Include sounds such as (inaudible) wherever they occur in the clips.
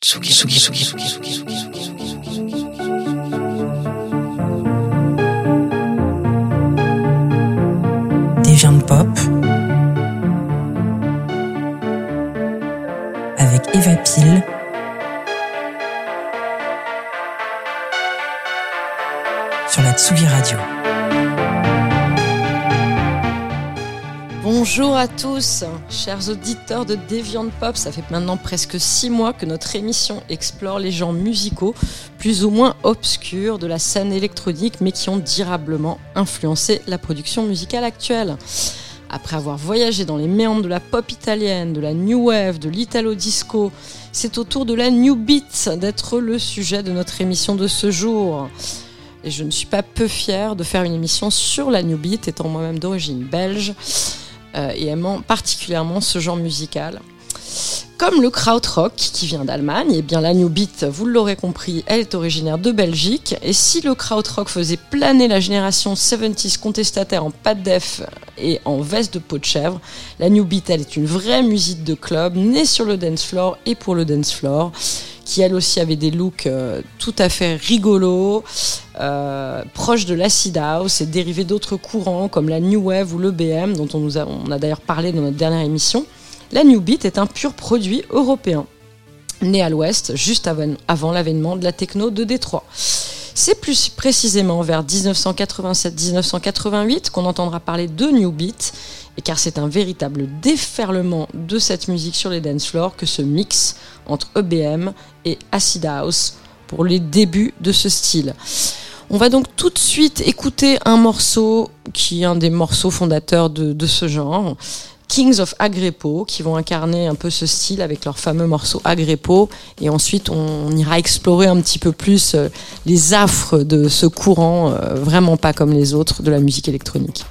Tsugi, Tsugi, Tsugi, pop avec Eva Pile sur la Tsugi Radio. Bonjour à tous, chers auditeurs de Deviant Pop. Ça fait maintenant presque six mois que notre émission explore les genres musicaux plus ou moins obscurs de la scène électronique, mais qui ont durablement influencé la production musicale actuelle. Après avoir voyagé dans les méandres de la pop italienne, de la new wave, de l'italo disco, c'est au tour de la new beat d'être le sujet de notre émission de ce jour. Et je ne suis pas peu fière de faire une émission sur la new beat, étant moi-même d'origine belge et aimant particulièrement ce genre musical. Comme le krautrock qui vient d'Allemagne, et bien la new beat, vous l'aurez compris, elle est originaire de Belgique. Et si le krautrock faisait planer la génération 70s contestataire en pas de def et en veste de peau de chèvre, la new beat, elle est une vraie musique de club, née sur le dance floor et pour le dance floor, qui elle aussi avait des looks euh, tout à fait rigolos, euh, proches de l'acid house et dérivés d'autres courants comme la new wave ou le BM, dont on, a, d'ailleurs parlé dans notre dernière émission. La New Beat est un pur produit européen, né à l'ouest, juste avant, l'avènement de la techno de Détroit. C'est plus précisément vers 1987-1988 qu'on entendra parler de New Beat, car c'est un véritable déferlement de cette musique sur les dance floors que ce mix entre EBM et Acid House pour les débuts de ce style. On va donc tout de suite écouter un morceau qui est un des morceaux fondateurs de, ce genre. Kings of Agrepo, qui vont incarner un peu ce style avec leur fameux morceau Agrepo. Et ensuite, on ira explorer un petit peu plus euh, les affres de ce courant, euh, vraiment pas comme les autres, de la musique électronique.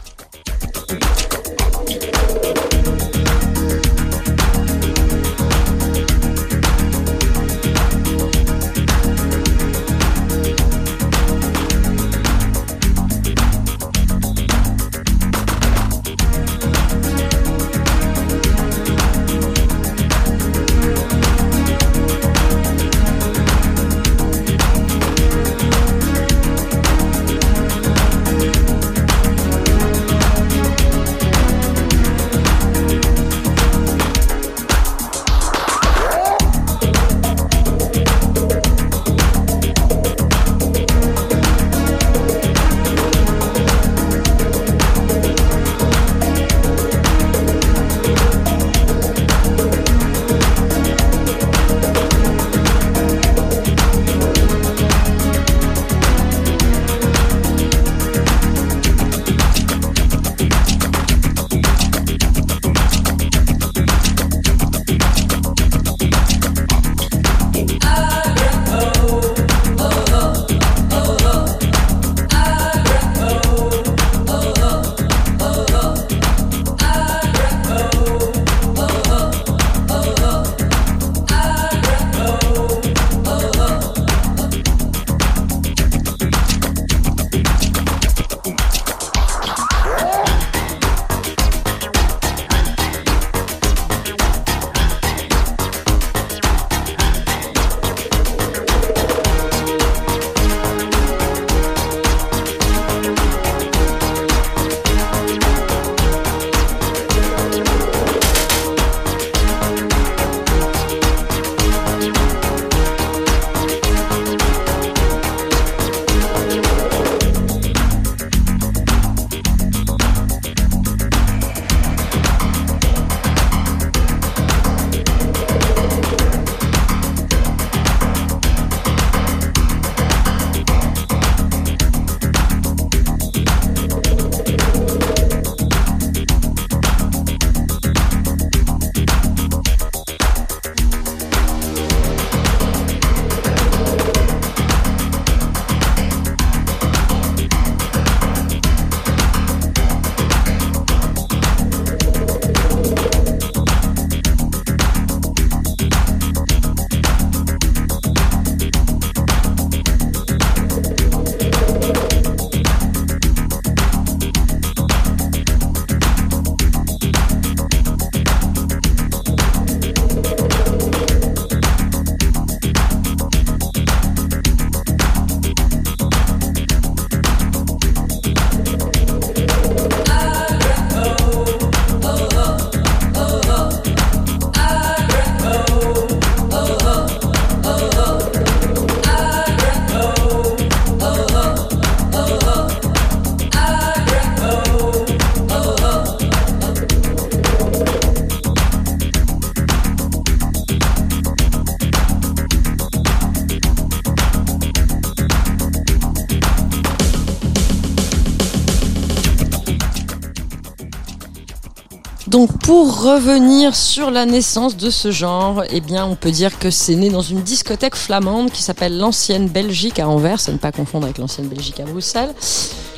Donc pour revenir sur la naissance de ce genre, eh on peut dire que c'est né dans une discothèque flamande qui s'appelle l'Ancienne Belgique à Anvers, à ne pas confondre avec l'Ancienne Belgique à Bruxelles.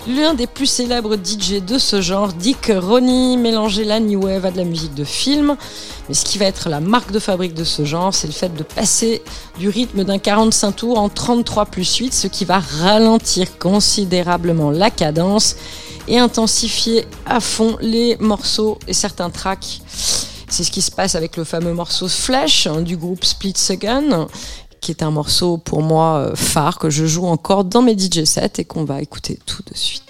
L'un des plus célèbres DJ de ce genre dit que Ronnie mélangeait la new wave à de la musique de film. Mais ce qui va être la marque de fabrique de ce genre, c'est le fait de passer du rythme d'un 45 tours en 33 plus 8, ce qui va ralentir considérablement la cadence et intensifier à fond les morceaux et certains tracks. C'est ce qui se passe avec le fameux morceau Flash hein, du groupe Split Second, qui est un morceau pour moi euh, phare que je joue encore dans mes DJ sets et qu'on va écouter tout de suite.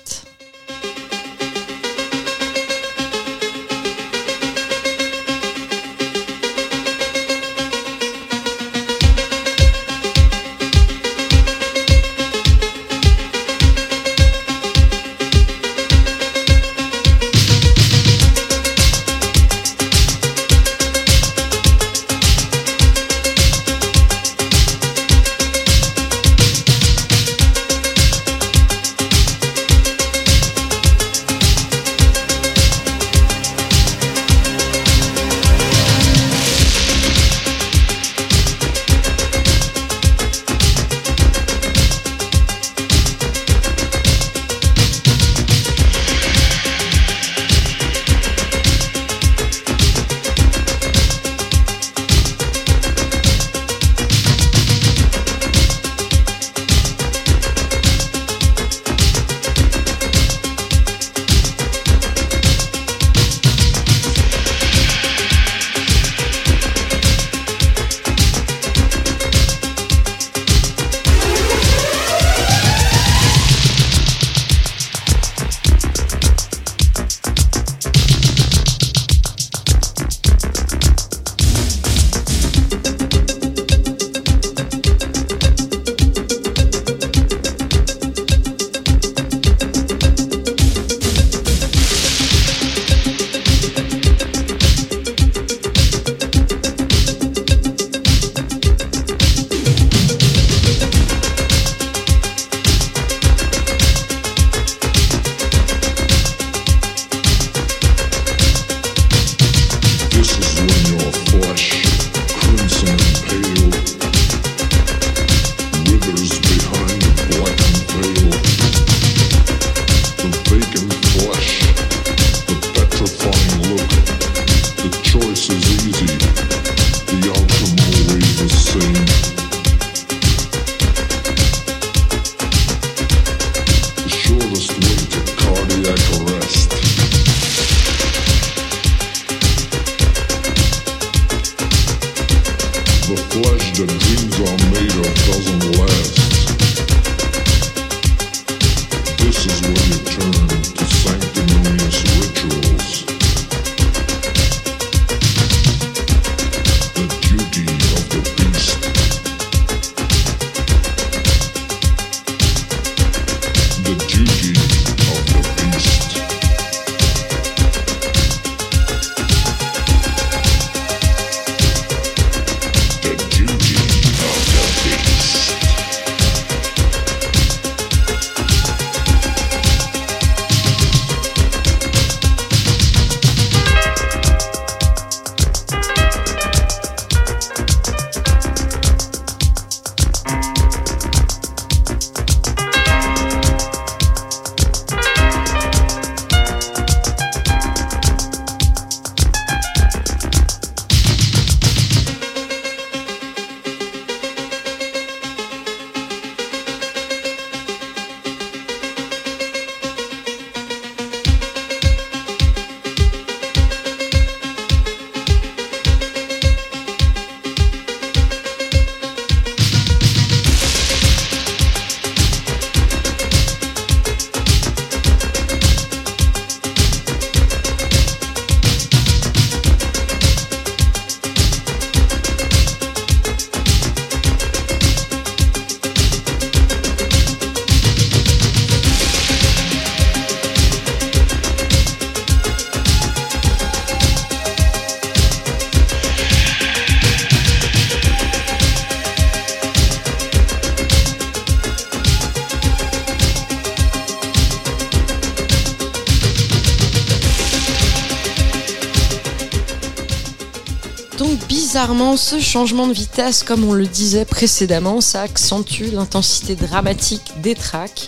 Ce changement de vitesse, comme on le disait précédemment, ça accentue l'intensité dramatique des tracks.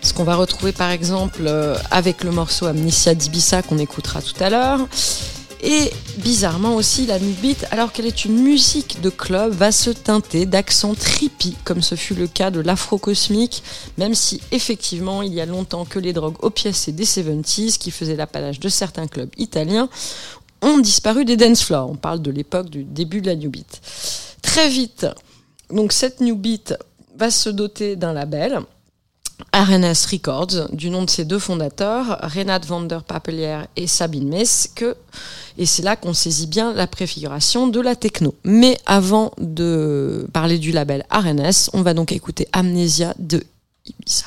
Ce qu'on va retrouver par exemple euh, avec le morceau Amnesia d'Ibissa qu'on écoutera tout à l'heure. Et bizarrement aussi, la beat, alors qu'elle est une musique de club, va se teinter d'accents trippy, comme ce fut le cas de l'afro-cosmique, même si effectivement il y a longtemps que les drogues opiacées des 70s, qui faisaient l'apanage de certains clubs italiens, ont disparu des dance floors. On parle de l'époque du début de la new beat. Très vite, donc cette new beat va se doter d'un label. RNS Records, du nom de ses deux fondateurs, Renat van der Papelier et Sabine Mess, que, et c'est là qu'on saisit bien la préfiguration de la techno. Mais avant de parler du label RNS, on va donc écouter Amnesia de Ibiza.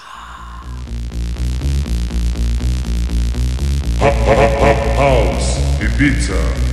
(laughs) House Ibiza.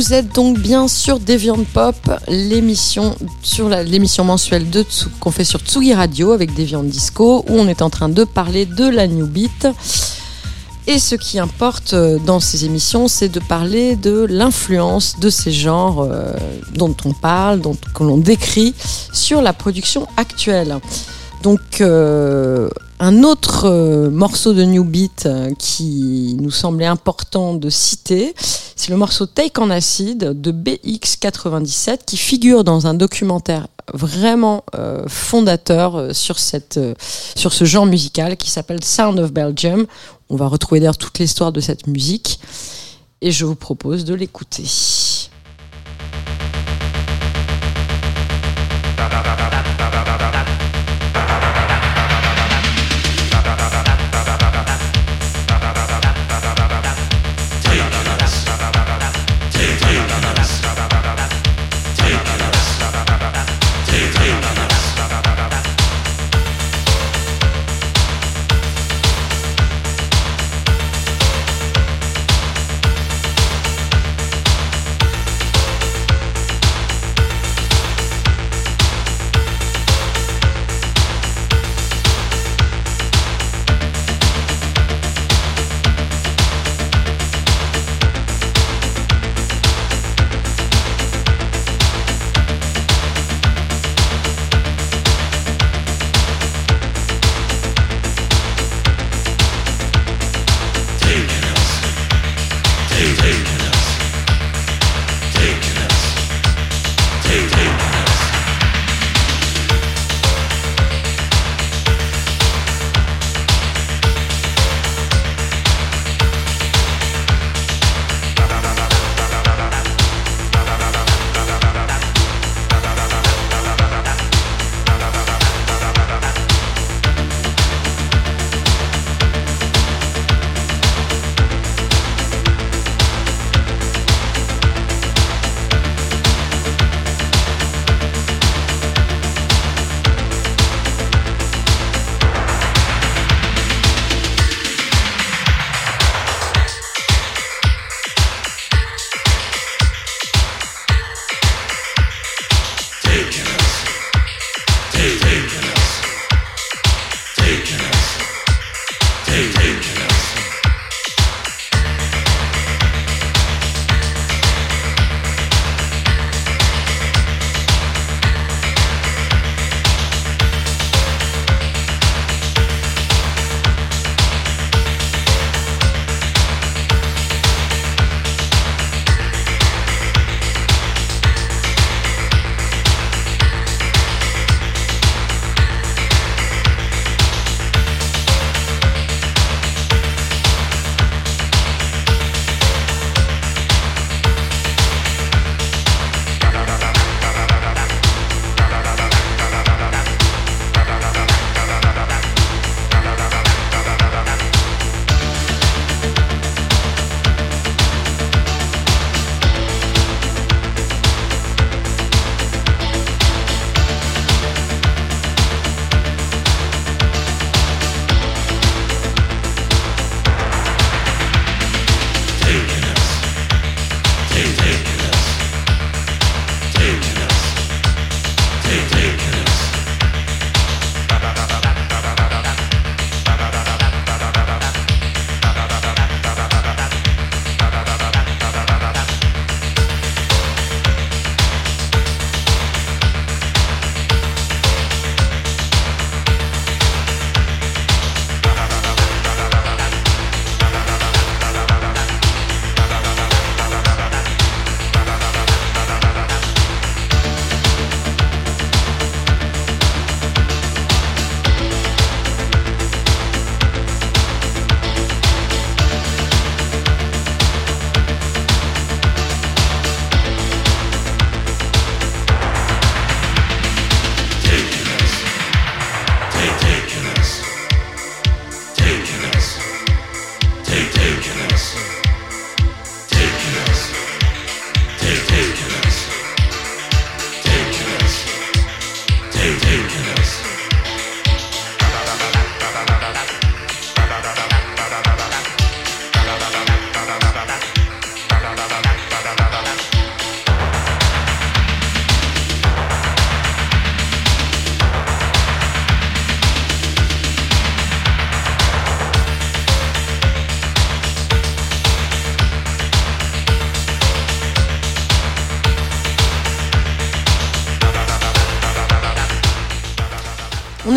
Vous êtes donc bien sur Deviant Pop, l'émission sur l'émission mensuelle de qu'on fait sur Tsugi Radio avec Deviant Disco, où on est en train de parler de la New Beat. Et ce qui importe euh, dans ces émissions, c'est de parler de l'influence de ces genres euh, dont on parle, dont que l'on décrit sur la production actuelle. Donc euh, un autre euh, morceau de New Beat euh, qui nous semblait important de citer, c'est le morceau Take on Acid de BX97 qui figure dans un documentaire vraiment euh, fondateur sur, cette, sur ce genre musical qui s'appelle Sound of Belgium. On va retrouver d'ailleurs toute l'histoire de cette musique et je vous propose de l'écouter.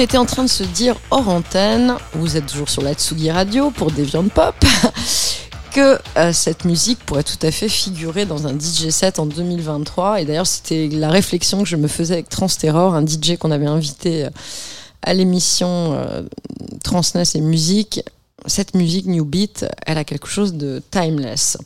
Était en train de se dire hors antenne, vous êtes toujours sur la Tsugi Radio pour Deviant Pop, (laughs) que euh, cette musique pourrait tout à fait figurer dans un DJ set en 2023. Et d'ailleurs, c'était la réflexion que je me faisais avec Transterror, un DJ qu'on avait invité euh, à l'émission euh, Transness et musique. Cette musique New Beat, elle a quelque chose de timeless.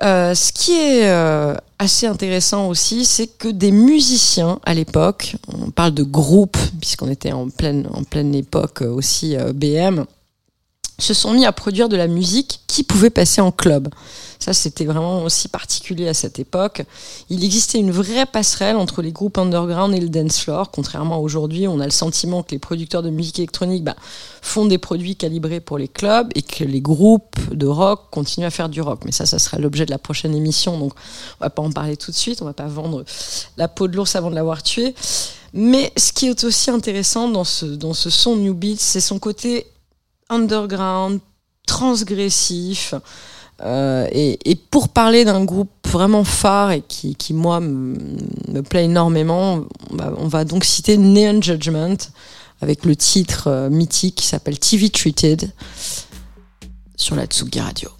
Ce qui est assez intéressant aussi, c'est que des musiciens à l'époque, on parle de groupes, puisqu'on était en pleine, en pleine époque euh, aussi euh, BM, se sont mis à produire de la musique qui pouvait passer en club. Ça, c'était vraiment aussi particulier à cette époque. Il existait une vraie passerelle entre les groupes underground et le dance floor. Contrairement à aujourd'hui, on a le sentiment que les producteurs de musique électronique bah, font des produits calibrés pour les clubs et que les groupes de rock continuent à faire du rock. Mais ça, ça sera l'objet de la prochaine émission, donc on va pas en parler tout de suite. On va pas vendre la peau de l'ours avant de l'avoir tué. Mais ce qui est aussi intéressant dans ce, dans ce son New Beat, c'est son côté underground, transgressif. Euh, et, pour parler d'un groupe vraiment phare et qui, moi, me, plaît énormément, on va, on va donc citer Neon Judgment avec le titre euh, mythique qui s'appelle TV Treated sur la Tsugi Radio.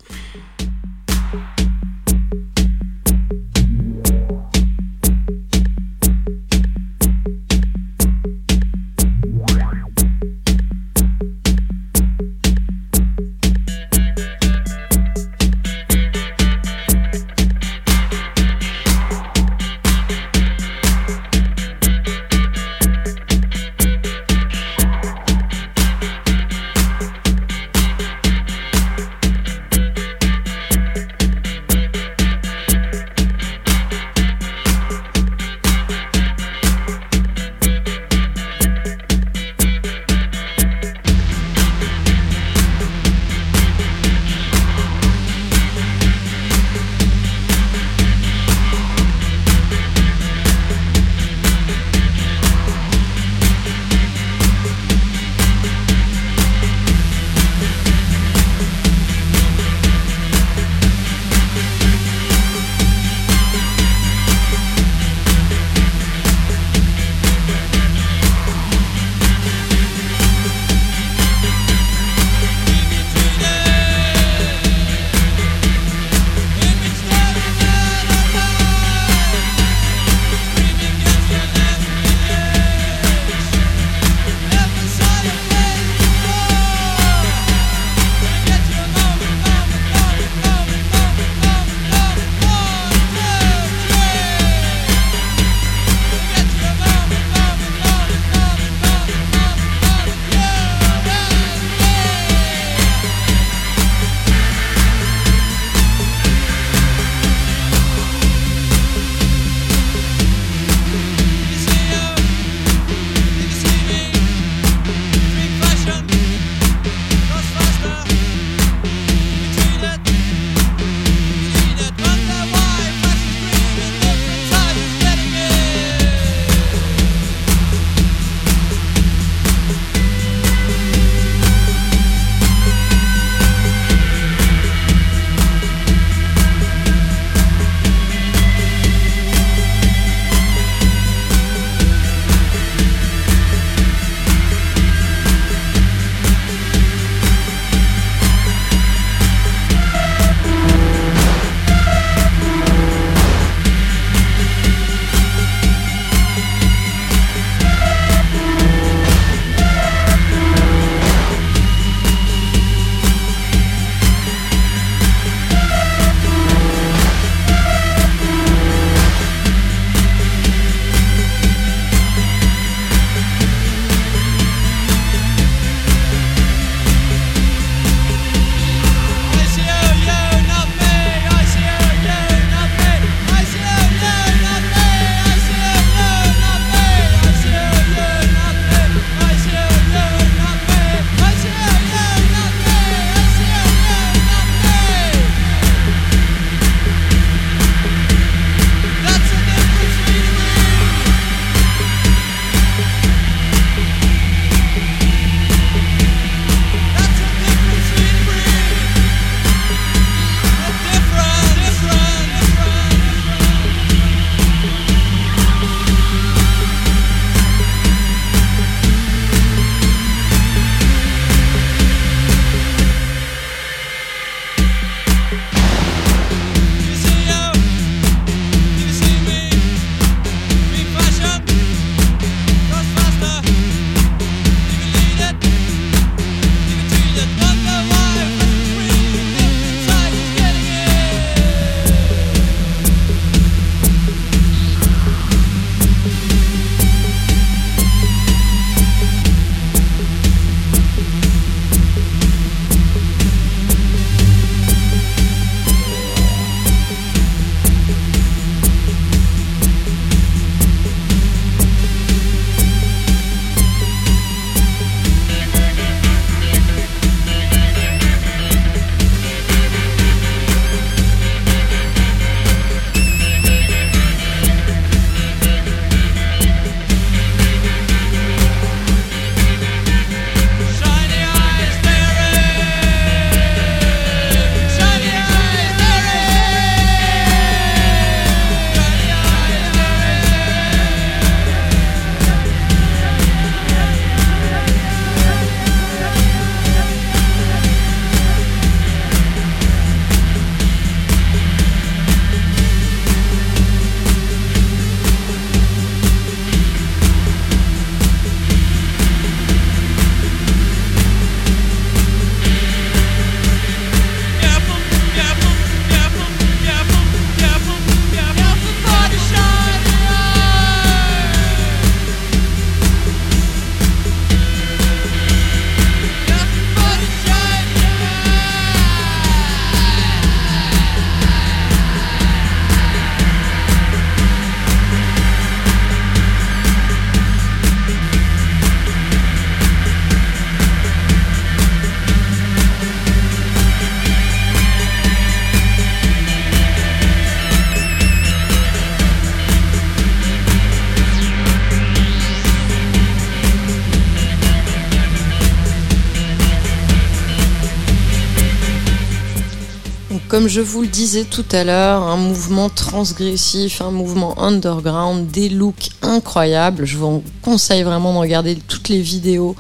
Comme je vous le disais tout à l'heure, un mouvement transgressif, un mouvement underground, des looks incroyables. Je vous conseille vraiment de regarder toutes les vidéos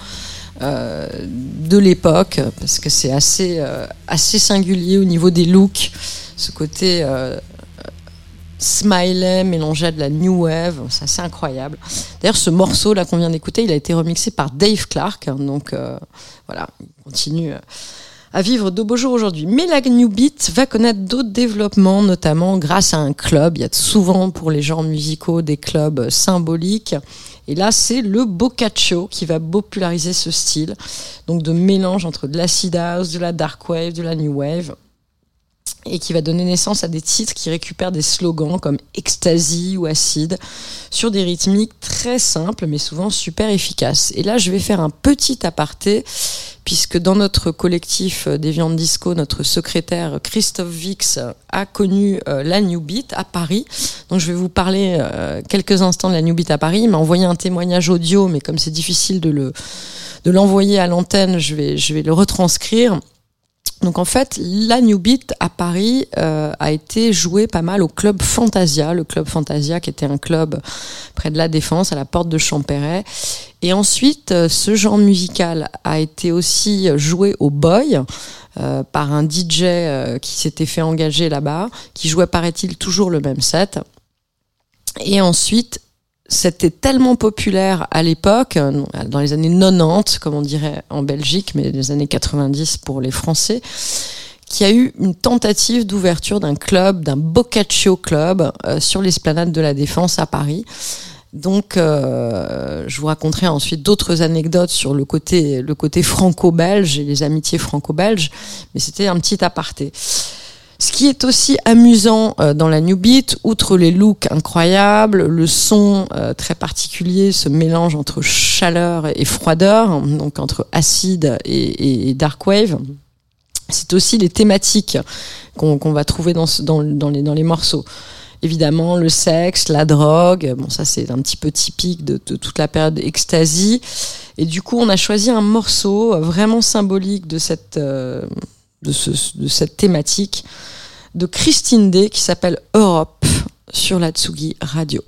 euh, de l'époque parce que c'est assez, euh, assez singulier au niveau des looks. Ce côté euh, smiley mélangé à de la new wave, c'est assez incroyable. D'ailleurs, ce morceau là qu'on vient d'écouter, il a été remixé par Dave Clark, hein, donc euh, voilà, il continue à vivre de beaux jours aujourd'hui. Mais la New Beat va connaître d'autres développements, notamment grâce à un club. Il y a souvent pour les genres musicaux des clubs symboliques. Et là, c'est le Boccaccio qui va populariser ce style, donc de mélange entre de l'acid house, de la dark wave, de la new wave et qui va donner naissance à des titres qui récupèrent des slogans comme ecstasy ou acide sur des rythmiques très simples mais souvent super efficaces. Et là, je vais faire un petit aparté puisque dans notre collectif des viandes disco, notre secrétaire Christophe Vix a connu euh, la New Beat à Paris. Donc je vais vous parler euh, quelques instants de la New Beat à Paris. Il m'a envoyé un témoignage audio, mais comme c'est difficile de le de l'envoyer à l'antenne, je vais le retranscrire. Donc en fait, la New Beat à Paris euh, a été jouée pas mal au club Fantasia, le club Fantasia qui était un club près de la Défense, à la porte de Champéret. Et ensuite, euh, ce genre musical a été aussi joué au Boy euh, par un DJ euh, qui s'était fait engager là-bas, qui jouait, paraît-il, toujours le même set. Et ensuite, c'était tellement populaire à l'époque, dans les années 90, comme on dirait en Belgique, mais les années 90 pour les Français, qu'il y a eu une tentative d'ouverture d'un club, d'un Boccaccio Club, euh, sur l'esplanade de la Défense à Paris. Donc, euh, je vous raconterai ensuite d'autres anecdotes sur le côté, le côté franco-belge et les amitiés franco-belges, mais c'était un petit aparté. Ce qui est aussi amusant euh, dans la New Beat, outre les looks incroyables, le son euh, très particulier, ce mélange entre chaleur et froideur, donc entre acide et, dark wave, c'est aussi les thématiques qu'on va trouver dans, les, morceaux. Évidemment, le sexe, la drogue, bon ça c'est un petit peu typique de, toute la période ecstasy. Et du coup, on a choisi un morceau vraiment symbolique de cette, euh, de, ce, de cette thématique de Christine Day qui s'appelle Europe sur la Tsugi Radio.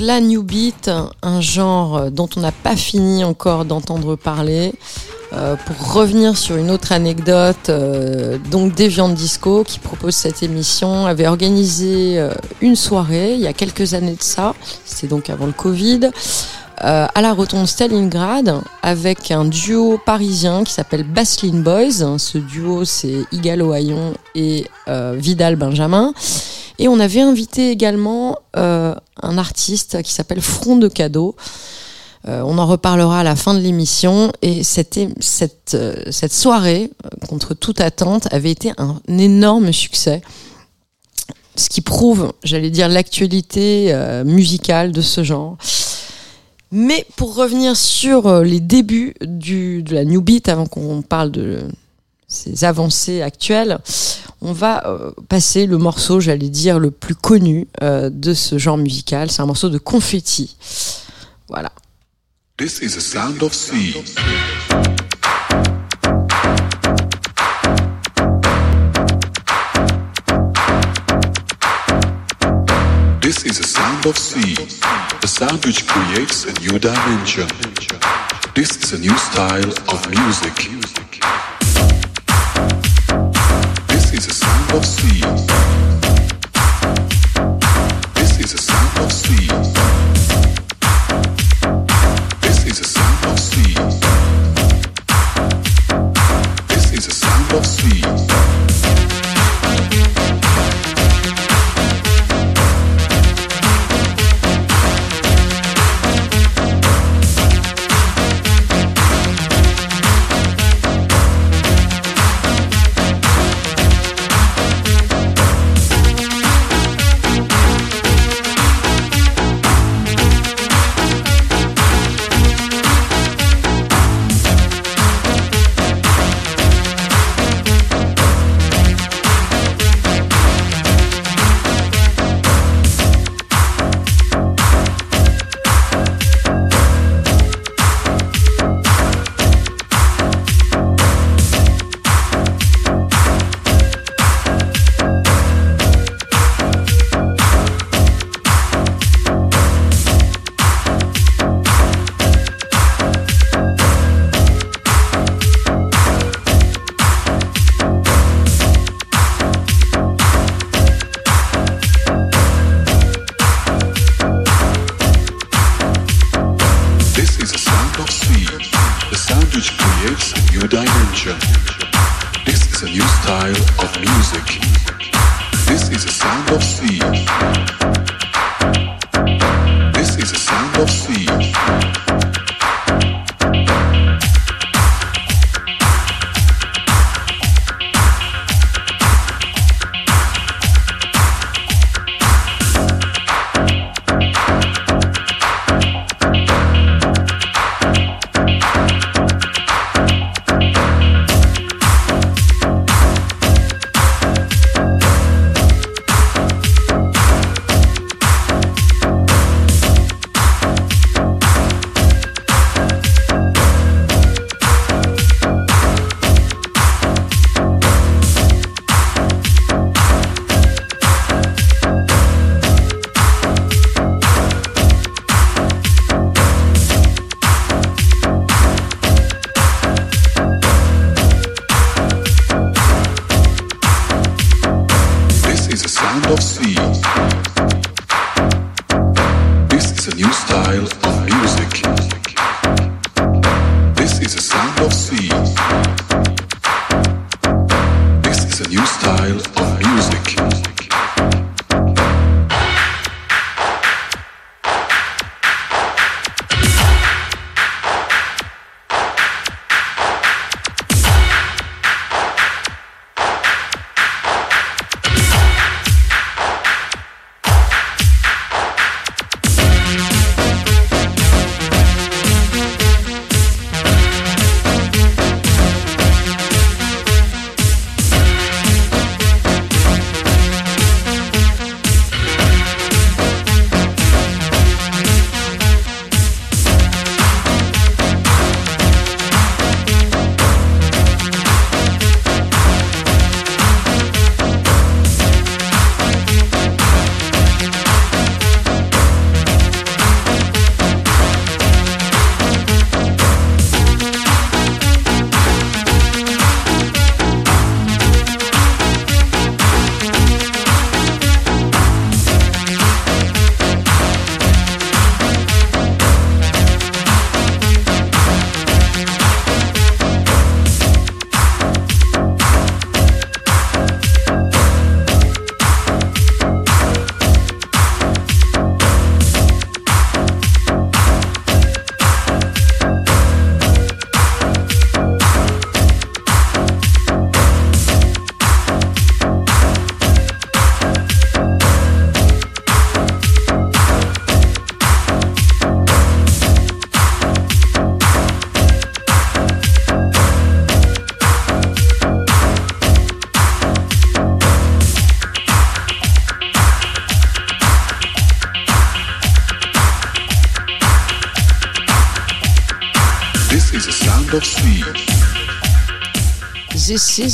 La new beat, un genre dont on n'a pas fini encore d'entendre parler. Euh, pour revenir sur une autre anecdote, euh, donc Deviant Disco, qui propose cette émission, avait organisé euh, une soirée il y a quelques années de ça, c'était donc avant le Covid, à la rotonde Stalingrad, avec un duo parisien qui s'appelle Baslin Boys. Ce duo, c'est Igalo Hayon et Vidal Benjamin. Et on avait invité également euh, un artiste qui s'appelle Front de Cadeau. Euh, on en reparlera à la fin de l'émission. Et euh, cette soirée, contre toute attente, avait été un énorme succès. Ce qui prouve, j'allais dire, l'actualité musicale de ce genre. Mais pour revenir sur les débuts de la New Beat, avant qu'on parle de ces avancées actuelles, on va euh, passer le morceau, j'allais dire, le plus connu euh, de ce genre musical. C'est un morceau de confetti. Voilà. This is the sound of sea. This is the sound of sea, a sound which creates a new dimension. This is a new style of music. Is the sound of sea. This is the sound of sea. This is the sound of sea. This is the sound of sea.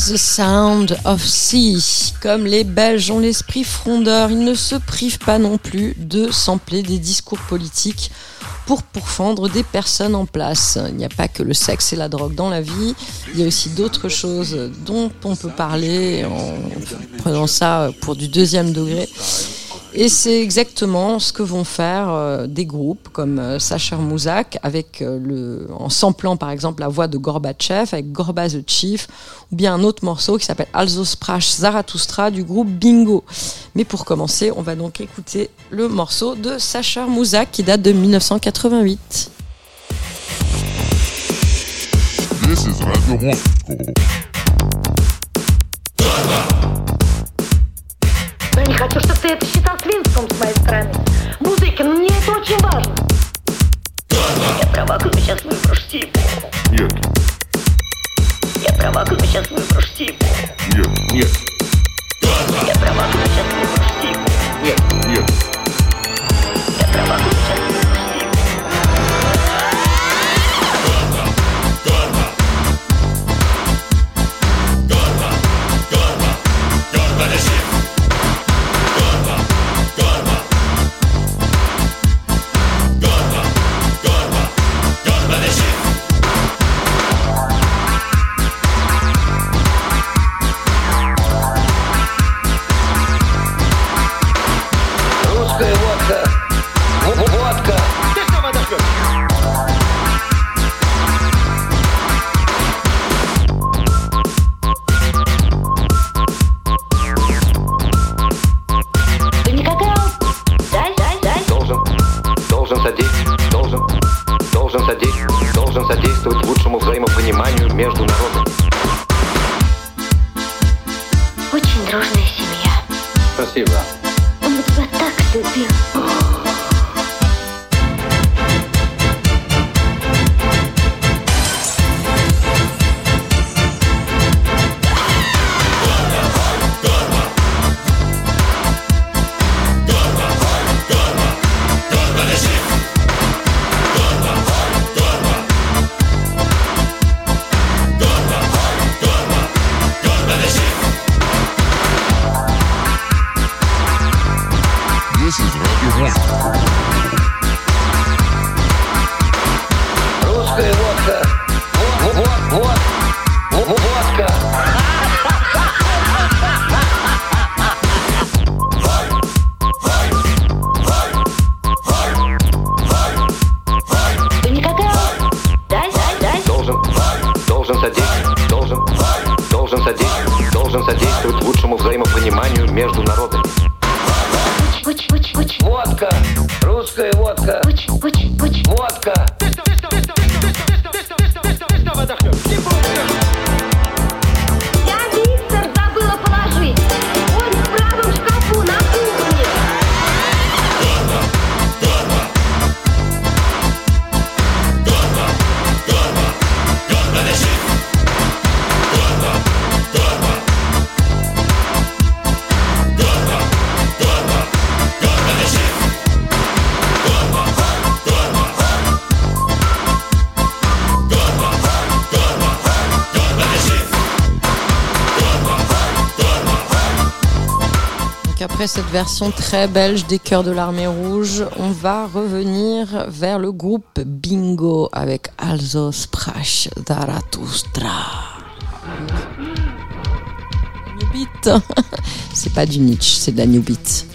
The sound of sea. Comme les Belges ont l'esprit frondeur, ils ne se privent pas non plus de sampler des discours politiques pour pourfendre des personnes en place. Il n'y a pas que le sexe et la drogue dans la vie, il y a aussi d'autres choses dont on peut parler en prenant ça pour du deuxième degré. Et c'est exactement ce que vont faire euh, des groupes comme euh, Sacher Mouzak, avec euh, le, en samplant par exemple la voix de Gorbatchev, avec Gorba the Chief, ou bien un autre morceau qui s'appelle Also Sprach Zarathustra du groupe Bingo. Mais pour commencer, on va donc écouter le morceau de Sacher Mouzak qui date de 1988. This is Я не хочу, чтобы ты это считал свинством с моей стороны. Музыкин, мне это очень важно. Я права, когда сейчас выброшу типу. Нет, Я права, когда сейчас выброшу типу. нет, нет, Я права, когда сейчас выброшу типу. нет, нет. Я права, version très belge des Chœurs de l'Armée Rouge, on va revenir vers le groupe Bingo avec Also Sprach Zarathustra. New Beat. (laughs) C'est pas du Nietzsche, c'est de la New Beat.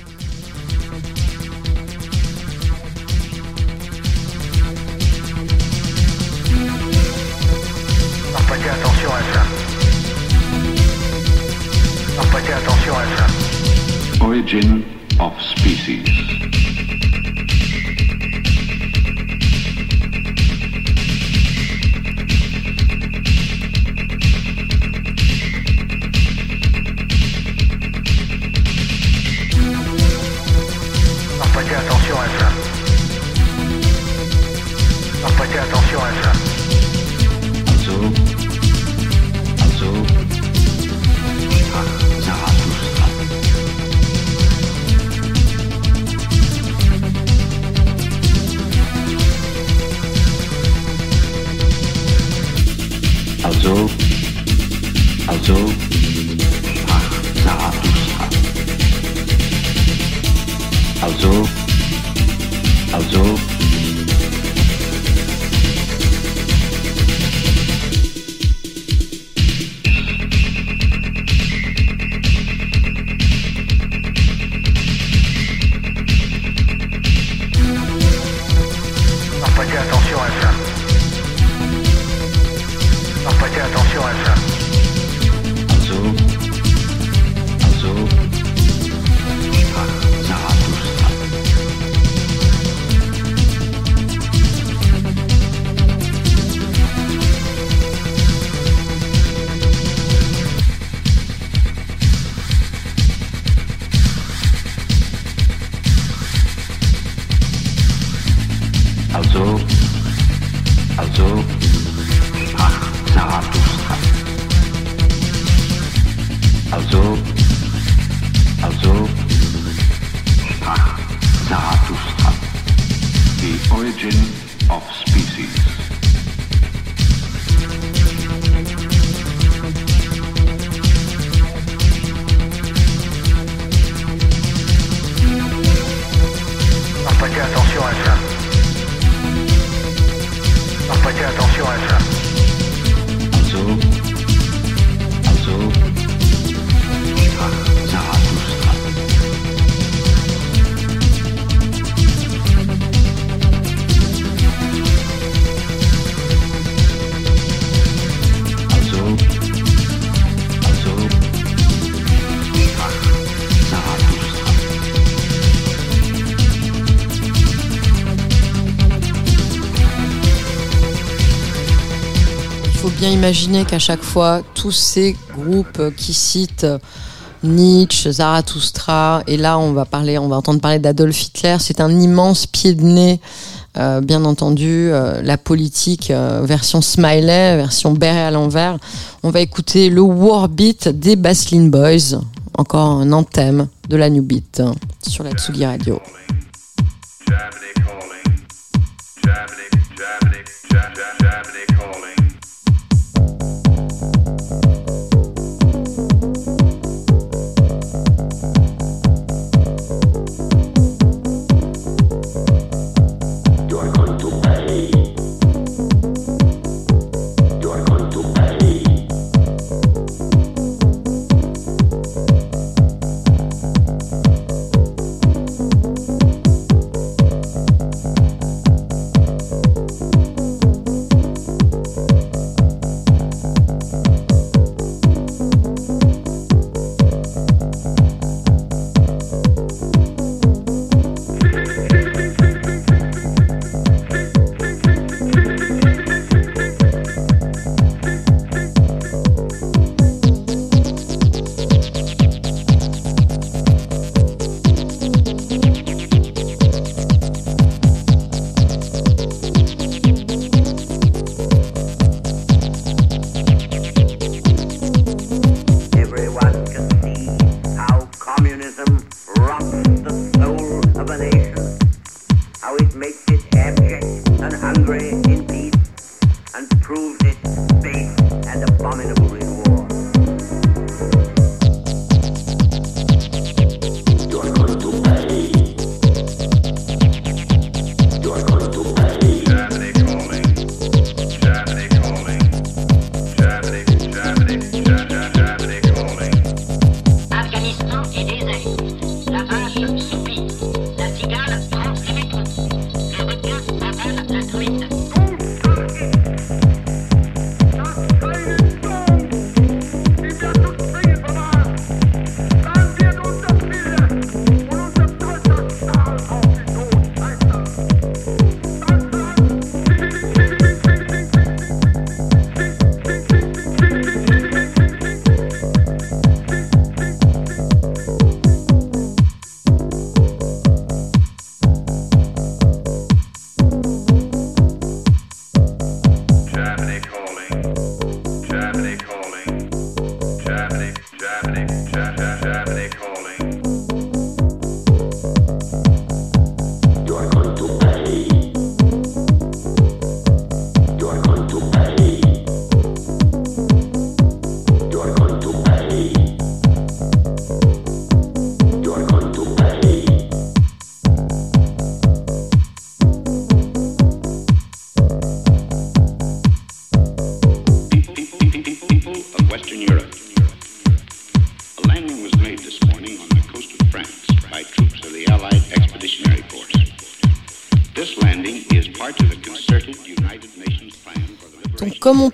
Imaginer qu'à chaque fois, tous ces groupes qui citent Nietzsche, Zarathustra, et là on va parler, on va entendre parler d'Adolf Hitler, c'est un immense pied de nez. euh, bien entendu, euh, la politique euh, version smiley, version béret à l'envers. On va écouter le Warbeat des Baslin Boys, encore un anthème de la New Beat sur la Tsugi Radio.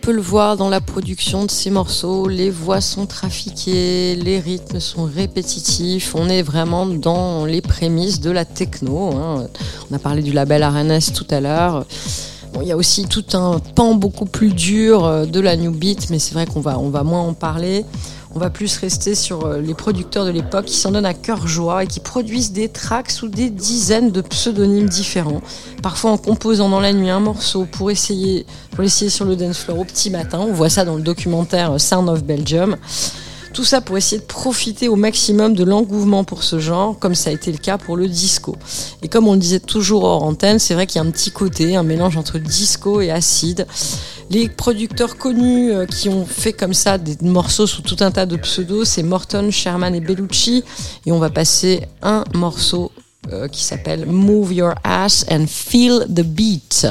Peut le voir dans la production de ces morceaux, les voix sont trafiquées, les rythmes sont répétitifs, on est vraiment dans les prémices de la techno. hein. On a parlé du label RNS tout à l'heure. Bon, il y a aussi tout un pan beaucoup plus dur euh, de la new beat, mais c'est vrai qu'on va, on va moins en parler. On va plus rester sur euh, les producteurs de l'époque qui s'en donnent à cœur joie et qui produisent des tracks sous des dizaines de pseudonymes différents. Parfois en composant dans la nuit un morceau pour essayer, pour l'essayer sur le dance floor au petit matin. On voit ça dans le documentaire Sound of Belgium. Tout ça pour essayer de profiter au maximum de l'engouement pour ce genre, comme ça a été le cas pour le disco. Et comme on le disait toujours hors antenne, c'est vrai qu'il y a un petit côté, un mélange entre disco et acide. Les producteurs connus euh, qui ont fait comme ça des morceaux sous tout un tas de pseudos, c'est Morton, Sherman et Bellucci. Et on va passer un morceau euh, qui s'appelle Move Your Ass and Feel the Beat.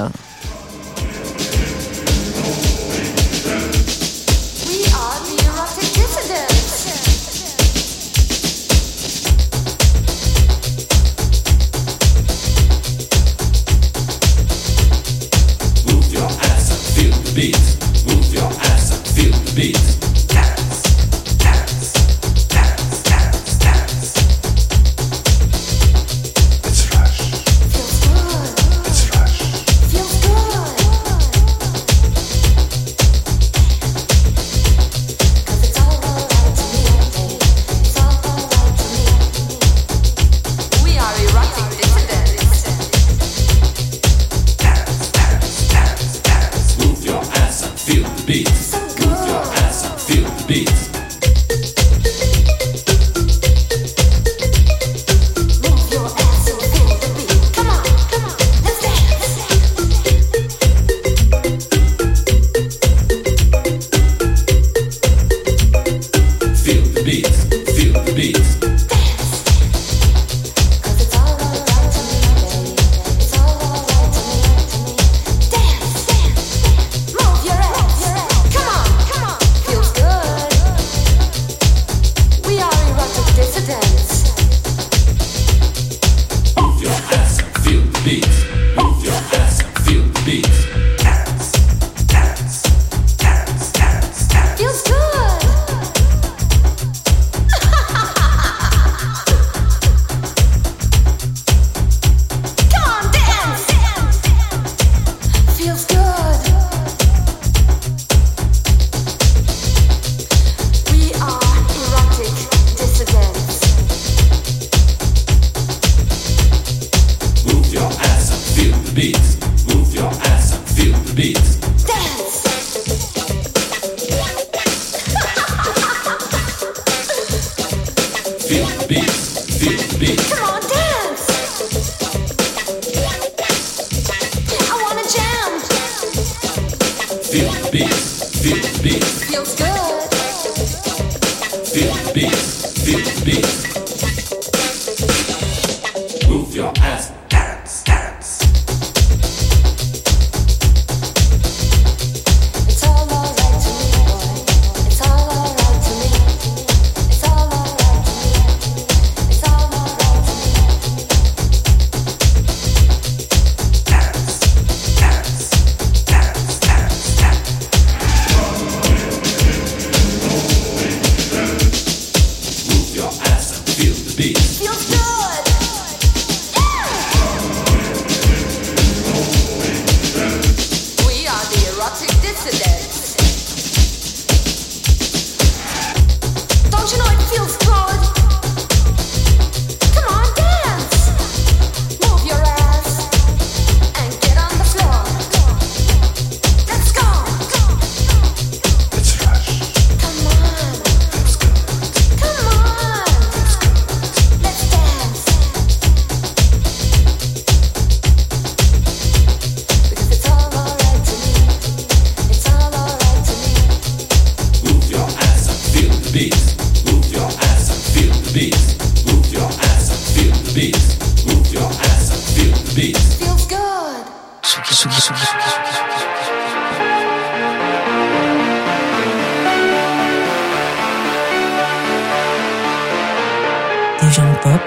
Pop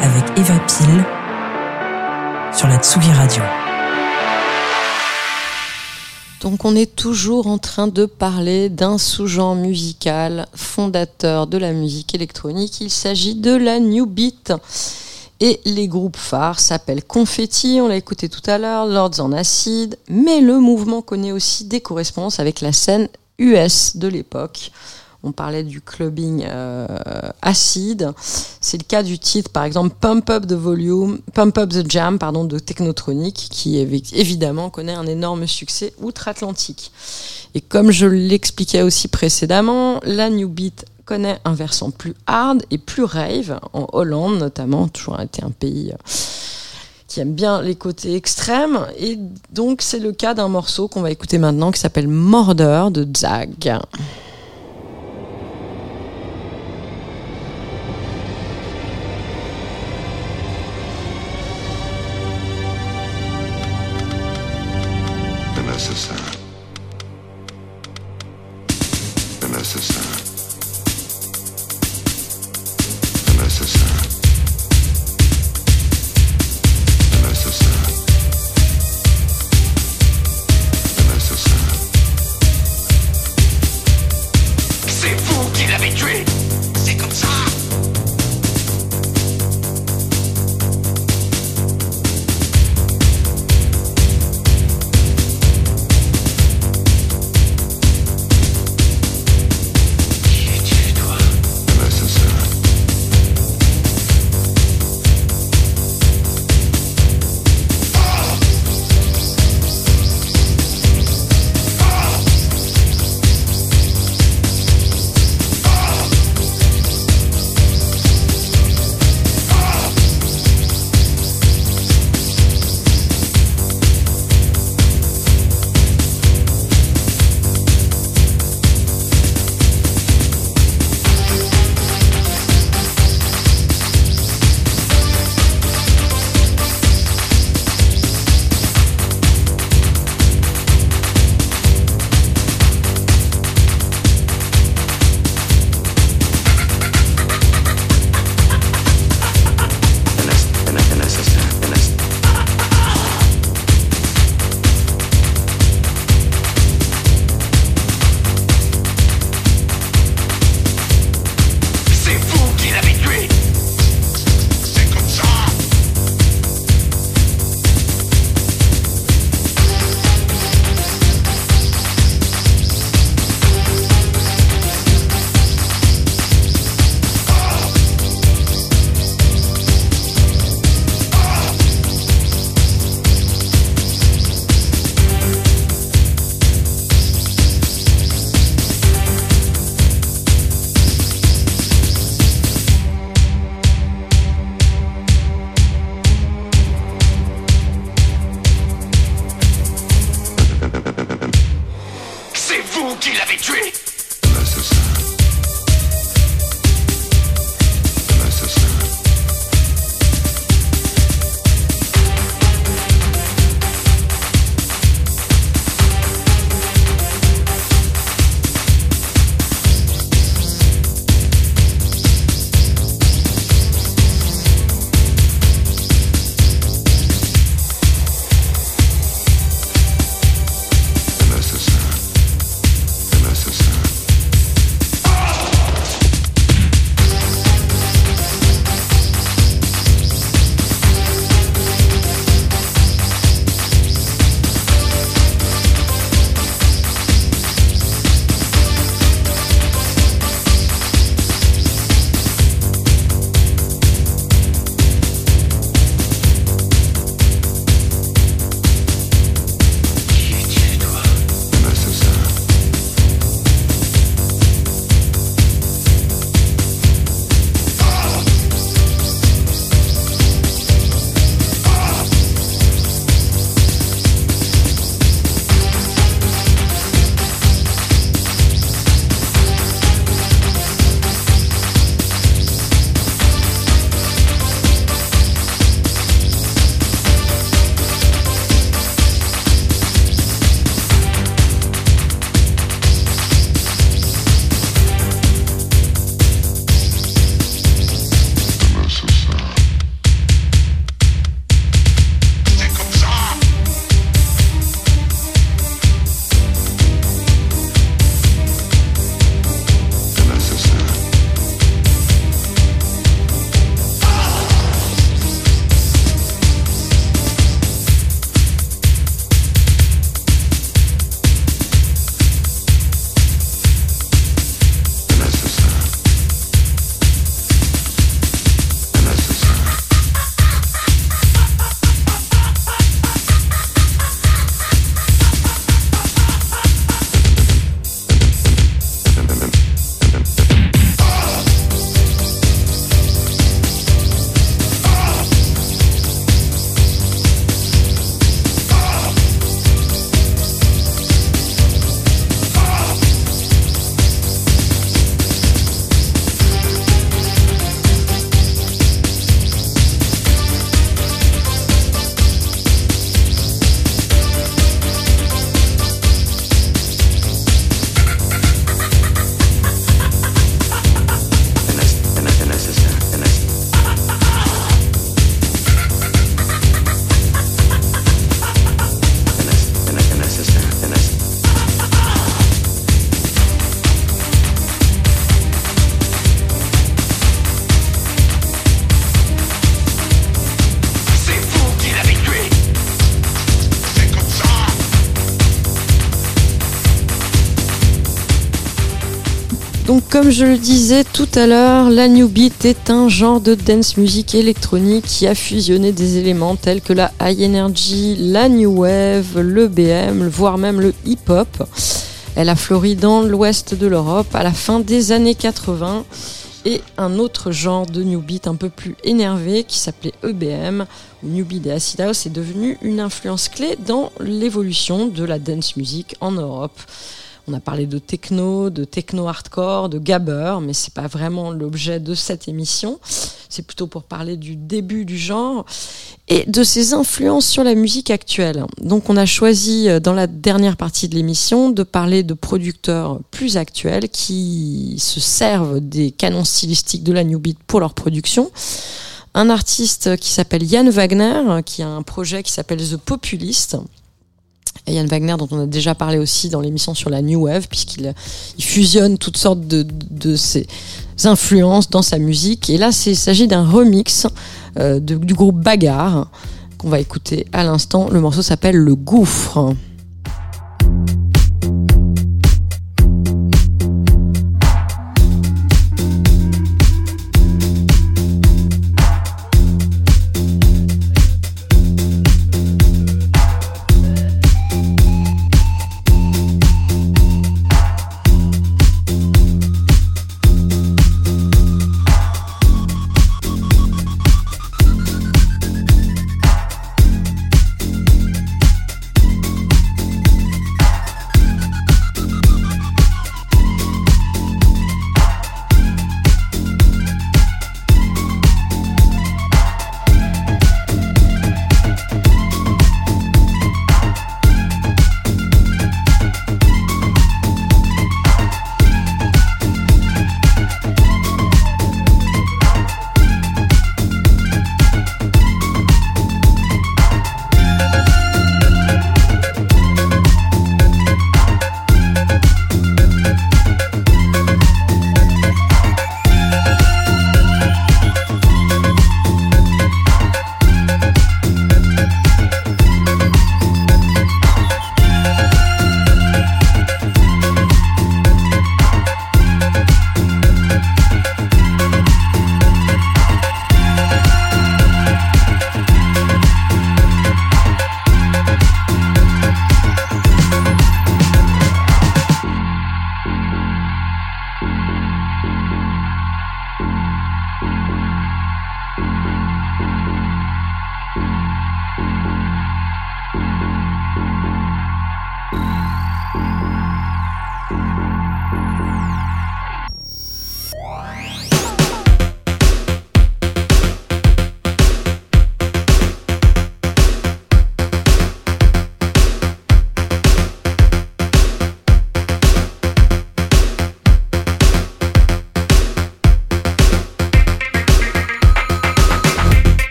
avec Eva Pile sur la Tsugi Radio. Donc on est toujours en train de parler d'un sous-genre musical fondateur de la musique électronique. Il s'agit de la New Beat. Et les groupes phares s'appellent Confetti, on l'a écouté tout à l'heure, Lords en Acid, mais le mouvement connaît aussi des correspondances avec la scène US de l'époque. On parlait du clubbing euh, acide. C'est le cas du titre, par exemple, Pump Up the Volume, Pump Up the Jam, pardon, de Technotronic, qui évi- évidemment connaît un énorme succès outre-Atlantique. Et comme je l'expliquais aussi précédemment, la New Beat connaît un versant plus hard et plus rave, en Hollande notamment, toujours été un pays euh, qui aime bien les côtés extrêmes. Et donc c'est le cas d'un morceau qu'on va écouter maintenant qui s'appelle Mordeur de Zag. Je le disais tout à l'heure, la New Beat est un genre de dance music électronique qui a fusionné des éléments tels que la high energy, la new wave, le BM, voire même le hip-hop. Elle a fleuri dans l'ouest de l'Europe à la fin des années 80 et un autre genre de new beat un peu plus énervé qui s'appelait EBM ou New Beat et Acid House est devenu une influence clé dans l'évolution de la dance music en Europe. On a parlé de techno, de techno hardcore, de gabber, mais c'est pas vraiment l'objet de cette émission. C'est plutôt pour parler du début du genre et de ses influences sur la musique actuelle. Donc on a choisi euh, dans la dernière partie de l'émission de parler de producteurs plus actuels qui se servent des canons stylistiques de la New Beat pour leur production. Un artiste qui s'appelle Yann Wagner, qui a un projet qui s'appelle The Populist. Yann Wagner, dont on a déjà parlé aussi dans l'émission sur la New Wave, puisqu'il il fusionne toutes sortes de, ses influences dans sa musique. Et là, il s'agit d'un remix euh, du groupe Bagarre qu'on va écouter à l'instant. Le morceau s'appelle Le Gouffre.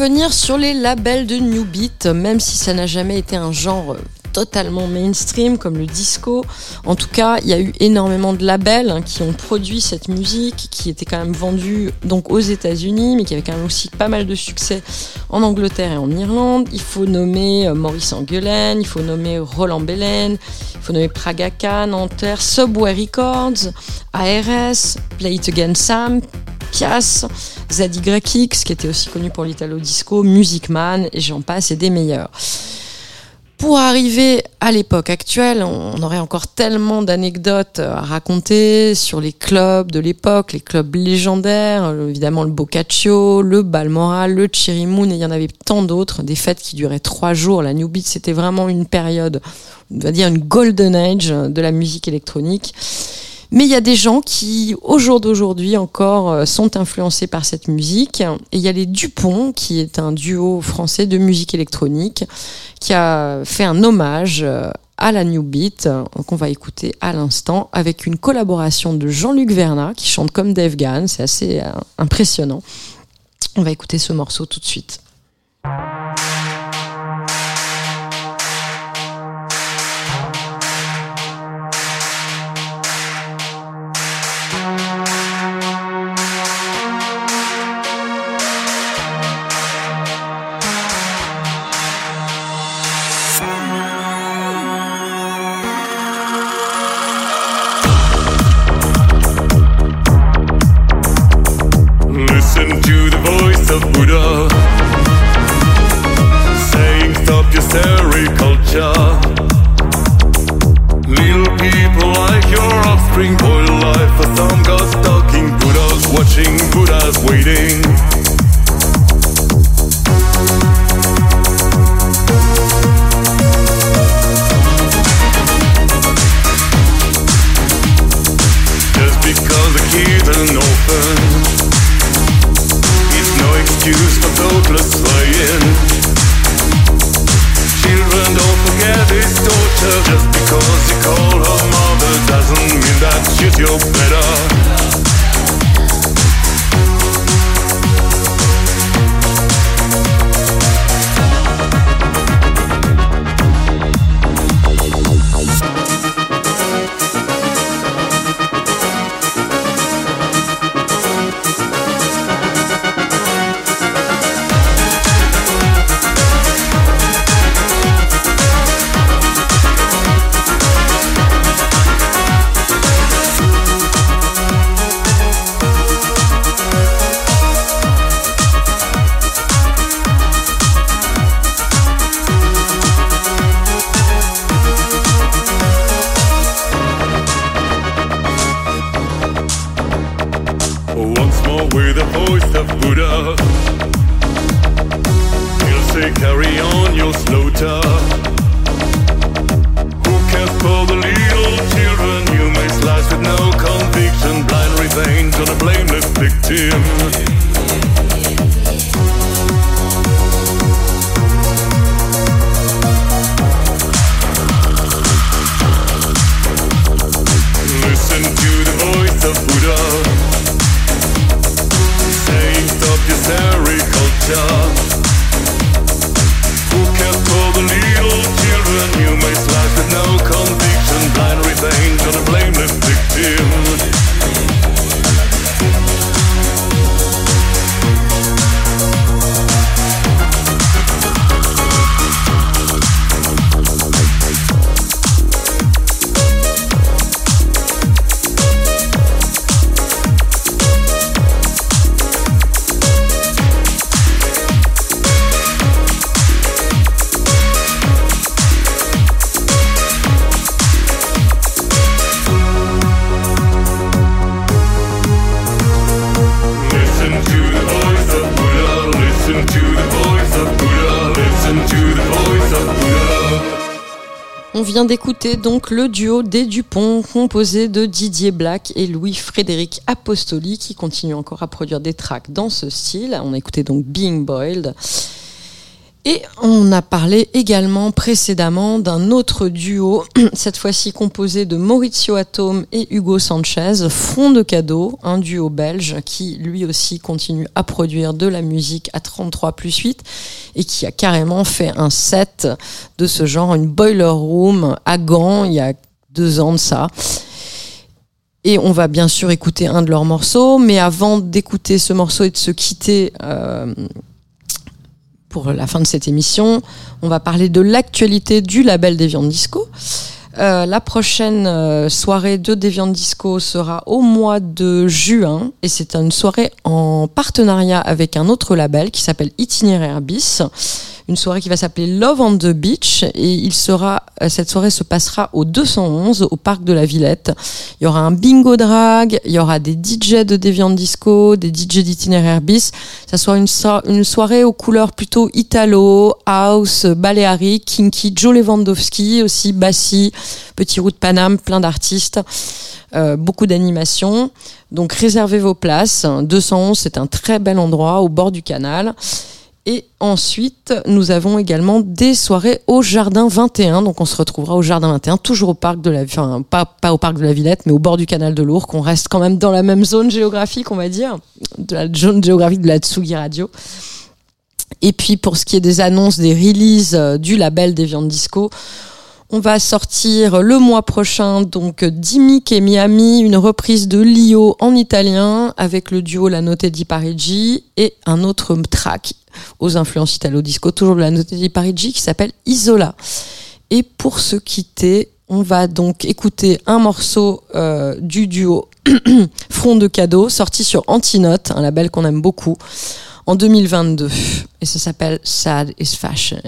Revenir sur les labels de New Beat, même si ça n'a jamais été un genre totalement mainstream comme le disco. En tout cas, il y a eu énormément de labels hein, qui ont produit cette musique, qui était quand même vendue donc aux États-Unis, mais qui avait quand même aussi pas mal de succès en Angleterre et en Irlande. Il faut nommer euh, Maurice Anguelen, il faut nommer Roland Belen, il faut nommer Praga Khan, Nanterre, Subway Records, ARS, Play It Again Sam, Pias, ZYX, qui était aussi connu pour l'Italo Disco, Music Man, et j'en passe, et des meilleurs. Pour arriver à l'époque actuelle, on aurait encore tellement d'anecdotes à raconter sur les clubs de l'époque, les clubs légendaires, évidemment le Boccaccio, le Balmoral, le Cherry Moon, et il y en avait tant d'autres, des fêtes qui duraient trois jours. La New Beat, c'était vraiment une période, on va dire une golden age de la musique électronique. Mais il y a des gens qui, au jour d'aujourd'hui encore, euh, sont influencés par cette musique. Et il y a les Dupont, qui est un duo français de musique électronique, qui a fait un hommage euh, à la New Beat, euh, qu'on va écouter à l'instant, avec une collaboration de Jean-Luc Vernat, qui chante comme Dave Gann. C'est assez impressionnant. On va écouter ce morceau tout de suite. agriculture. Little people like your offspring, boil life a thumb got stalking Buddhas watching, Buddhas waiting. On vient d'écouter donc le duo des Dupont, composé de Didier Black et Louis-Frédéric Apostoli, qui continue encore à produire des tracks dans ce style. On a écouté donc Being Boiled. Et on a parlé également précédemment d'un autre duo, (clears throat) cette fois-ci composé de Maurizio Atome et Hugo Sanchez, Front de cadeau, un duo belge qui lui aussi continue à produire de la musique à 33 plus 8 et qui a carrément fait un set de ce genre, une boiler room à Gand il y a deux ans de ça. Et on va bien sûr écouter un de leurs morceaux, mais avant d'écouter ce morceau et de se quitter euh, pour la fin de cette émission, on va parler de l'actualité du label Deviant Disco. Euh, la prochaine euh, soirée de Deviant Disco sera au mois de juin et c'est une soirée en partenariat avec un autre label qui s'appelle Itinéraire Bis. Une soirée qui va s'appeler Love on the Beach et il sera euh, cette soirée se passera au 211 au parc de la Villette. Il y aura un bingo drag, il y aura des DJ de Deviant Disco, des DJ d'Itinéraire Bis. Ça sera une, so- une soirée aux couleurs plutôt italo, house, balearic, kinky, Joe Lewandowski aussi, Bassi, Petit Route Paname, plein d'artistes, euh, beaucoup d'animations. Donc réservez vos places. 211, c'est un très bel endroit au bord du canal. Et ensuite, nous avons également des soirées au Jardin 21. Donc, on se retrouvera au Jardin 21, toujours au parc de la, enfin, pas, pas au parc de la Villette, mais au bord du canal de l'Our, qu'on reste quand même dans la même zone géographique, on va dire, de la zone géographique de la Tsugi Radio. Et puis, pour ce qui est des annonces, des releases euh, du label des viandes disco, on va sortir le mois prochain donc Dimic et Miami, une reprise de Lio en italien avec le duo La Notte di Parigi et un autre track aux influences italo-disco, toujours de La Notte di Parigi qui s'appelle Isola. Et pour se quitter, on va donc écouter un morceau euh, du duo (clears throat) Front de cadeau sorti sur Antinote, un label qu'on aime beaucoup, en 2022. Et ça s'appelle Sad is Fashion.